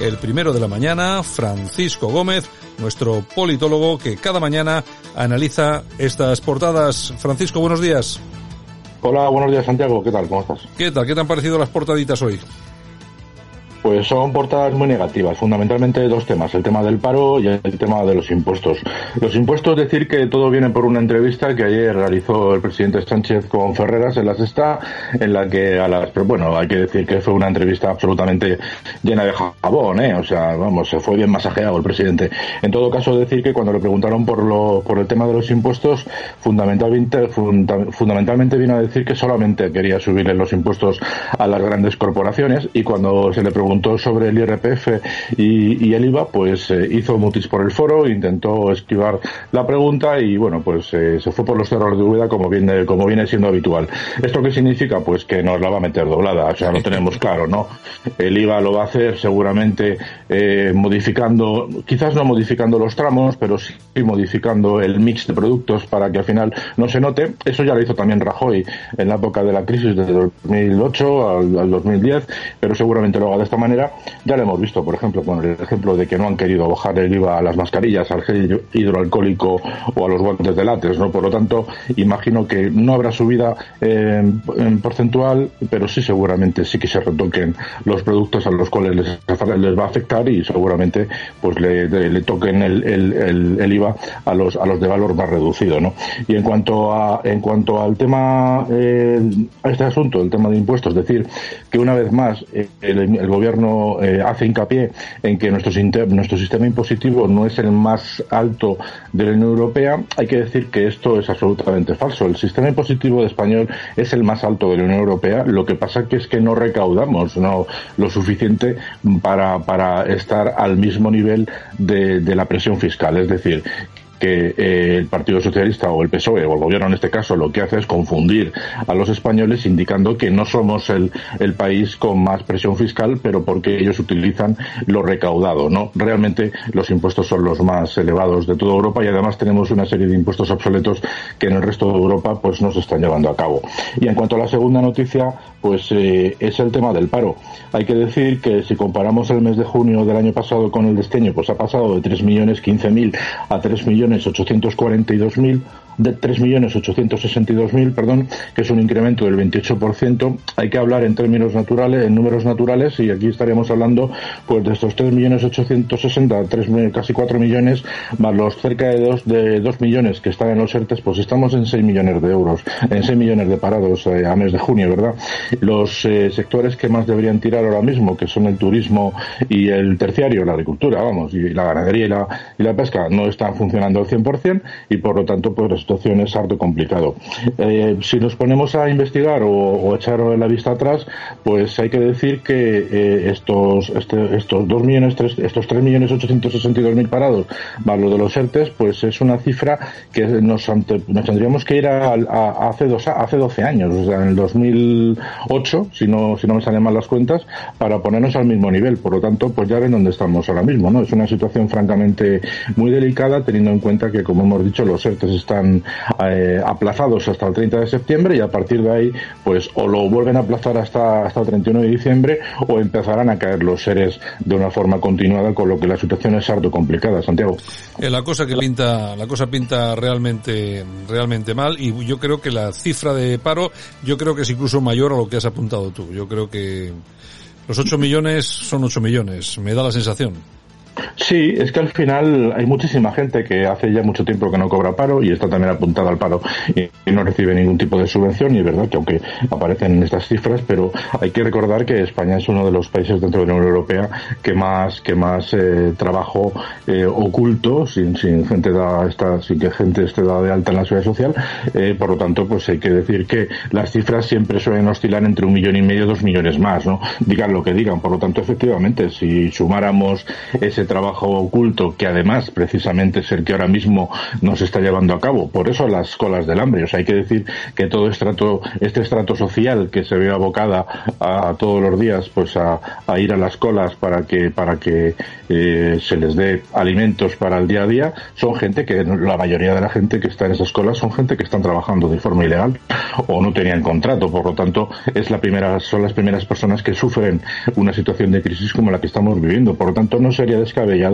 El primero de la mañana, Francisco Gómez, nuestro politólogo que cada mañana analiza estas portadas. Francisco, buenos días. Hola, buenos días Santiago, ¿qué tal? ¿Cómo estás? ¿Qué tal? ¿Qué te han parecido las portaditas hoy? Pues son portadas muy negativas, fundamentalmente dos temas, el tema del paro y el tema de los impuestos. Los impuestos, decir que todo viene por una entrevista que ayer realizó el presidente Sánchez con Ferreras en la sexta, en la que a las, pero bueno, hay que decir que fue una entrevista absolutamente llena de jabón, ¿eh? O sea, vamos, se fue bien masajeado el presidente. En todo caso, decir que cuando le preguntaron por lo, por el tema de los impuestos, fundamentalmente, fundamentalmente vino a decir que solamente quería subirle los impuestos a las grandes corporaciones y cuando se le preguntó sobre el IRPF y, el IVA, pues eh, hizo mutis por el foro, intentó esquivar la pregunta y bueno, pues eh, se fue por los cerros de Úbeda como viene, como viene siendo habitual. ¿Esto qué significa? Pues que nos la va a meter doblada, o sea, lo tenemos claro, ¿no? El IVA lo va a hacer seguramente eh, modificando, quizás no modificando los tramos, pero sí modificando el mix de productos para que al final no se note. Eso ya lo hizo también Rajoy en la época de la crisis de 2008 al, al 2010, pero seguramente lo haga de esta manera, ya lo hemos visto, por ejemplo, con el ejemplo de que no han querido bajar el IVA a las mascarillas, al gel hidroalcohólico o a los guantes de látex, ¿no? Por lo tanto, imagino que no habrá subida en porcentual, pero sí seguramente sí que se retoquen los productos a los cuales les, va a afectar y seguramente pues le, toquen el, IVA a los a los de valor más reducido, ¿no? Y en cuanto a en cuanto al tema eh, a este asunto, el tema de impuestos, es decir, que una vez más eh, el gobierno gobierno eh, hace hincapié en que nuestro, nuestro sistema impositivo no es el más alto de la Unión Europea, hay que decir que esto es absolutamente falso. El sistema impositivo de español es el más alto de la Unión Europea, lo que pasa que es que no recaudamos no lo suficiente para, para estar al mismo nivel de, de la presión fiscal. Es decir, que eh, el Partido Socialista o el PSOE o el gobierno en este caso lo que hace es confundir a los españoles indicando que no somos el, el país con más presión fiscal, pero porque ellos utilizan lo recaudado, ¿no? Realmente los impuestos son los más elevados de toda Europa y además tenemos una serie de impuestos obsoletos que en el resto de Europa pues no se están llevando a cabo. Y en cuanto a la segunda noticia, pues eh, es el tema del paro. Hay que decir que si comparamos el mes de junio del año pasado con el de este año, pues ha pasado de 3 millones 15 mil a 3 millones 842 mil de 3.862.000, perdón, que es un incremento del 28%. Hay que hablar en términos naturales, en números naturales, y aquí estaríamos hablando pues de estos 3.860.000, 3, casi 4 millones, más los cerca de 2, de 2 millones que están en los ERTES, pues estamos en 6 millones de euros, en 6 millones de parados eh, a mes de junio, ¿verdad? Los eh, sectores que más deberían tirar ahora mismo, que son el turismo y el terciario, la agricultura, vamos, y la ganadería y la, y la pesca, no están funcionando al 100% y por lo tanto, pues situación es harto complicado. Eh, si nos ponemos a investigar o, echar la vista atrás, pues hay que decir que eh, estos este, estos dos millones tres, estos tres millones ochocientos sesenta mil parados más lo de los ERTES, pues es una cifra que nos, nos tendríamos que ir a, hace dos hace 12 años, o sea, en el 2008, si no si no me salen mal las cuentas, para ponernos al mismo nivel. Por lo tanto, pues ya ven dónde estamos ahora mismo, ¿no? Es una situación francamente muy delicada, teniendo en cuenta que, como hemos dicho, los ERTES están eh, aplazados hasta el 30 de septiembre y a partir de ahí, pues o lo vuelven a aplazar hasta, hasta el 31 de diciembre o empezarán a caer los seres de una forma continuada, con lo que la situación es harto complicada, Santiago. Eh, la cosa que pinta, la cosa pinta realmente, realmente mal y yo creo que la cifra de paro, yo creo que es incluso mayor a lo que has apuntado tú. Yo creo que los 8 millones son 8 millones, me da la sensación. Sí, es que al final hay muchísima gente que hace ya mucho tiempo que no cobra paro y está también apuntada al paro y, no recibe ningún tipo de subvención y es verdad que aunque aparecen estas cifras, pero hay que recordar que España es uno de los países dentro de la Unión Europea que más que más eh, trabajo eh, oculto sin, sin gente da esta sin que gente esté dada de alta en la seguridad social, eh, por lo tanto pues hay que decir que las cifras siempre suelen oscilar entre un millón y medio dos millones más, ¿no? Digan lo que digan, por lo tanto efectivamente si sumáramos ese trabajo oculto que además precisamente es el que ahora mismo nos está llevando a cabo. Por eso las colas del hambre. O sea, hay que decir que todo estrato, este estrato social que se ve abocada a, todos los días, pues a, ir a las colas para que, para que eh, se les dé alimentos para el día a día, son gente que la mayoría de la gente que está en esas colas son gente que están trabajando de forma ilegal o no tenían contrato. Por lo tanto, es la primera, son las primeras personas que sufren una situación de crisis como la que estamos viviendo. Por lo tanto, no sería descabellado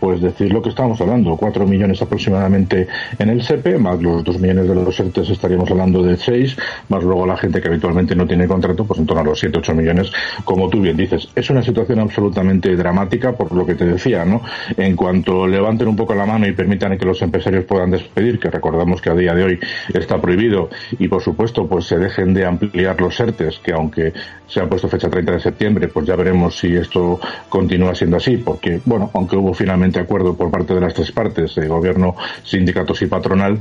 pues decir lo que estamos hablando, cuatro millones aproximadamente en el SEPE, más los dos millones de los ERTES estaríamos hablando de seis, más luego la gente que habitualmente no tiene contrato, pues en torno a los siete, ocho millones, como tú bien dices. Es una situación absolutamente dramática por lo que te decía, ¿no? En cuanto levanten un poco la mano y permitan que los empresarios puedan despedir, que recordamos que a día de hoy está prohibido, y por supuesto, pues se dejen de ampliar los ERTES, que aunque se ha puesto fecha 30 de septiembre, pues ya veremos si esto continúa siendo así, porque, bueno, aunque hubo finalmente acuerdo por parte de las tres partes, el gobierno, sindicatos y patronal,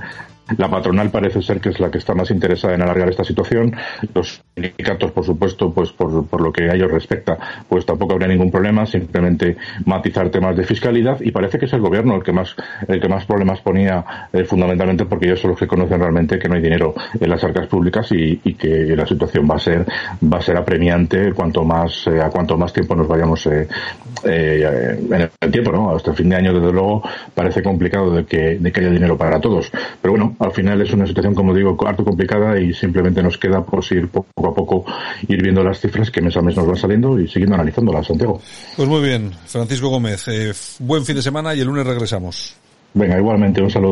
la patronal parece ser que es la que está más interesada en alargar esta situación. Los sindicatos, por supuesto, pues por, por, lo que a ellos respecta, pues tampoco habría ningún problema, simplemente matizar temas de fiscalidad y parece que es el gobierno el que más el que más problemas ponía eh, fundamentalmente porque ellos son los que conocen realmente que no hay dinero en las arcas públicas y, que la situación va a ser va a ser apremiante cuanto más eh, a cuanto más tiempo nos vayamos eh, eh, en el tiempo, ¿no? Hasta el fin de año, desde luego, parece complicado de que, de que haya dinero para todos. Pero bueno, al final es una situación, como digo, harto complicada y simplemente nos queda pues ir poco a poco ir viendo las cifras que mes a mes nos van saliendo y siguiendo analizándolas, Santiago. Pues muy bien, Francisco Gómez, eh, buen fin de semana y el lunes regresamos. Venga, igualmente, un saludo.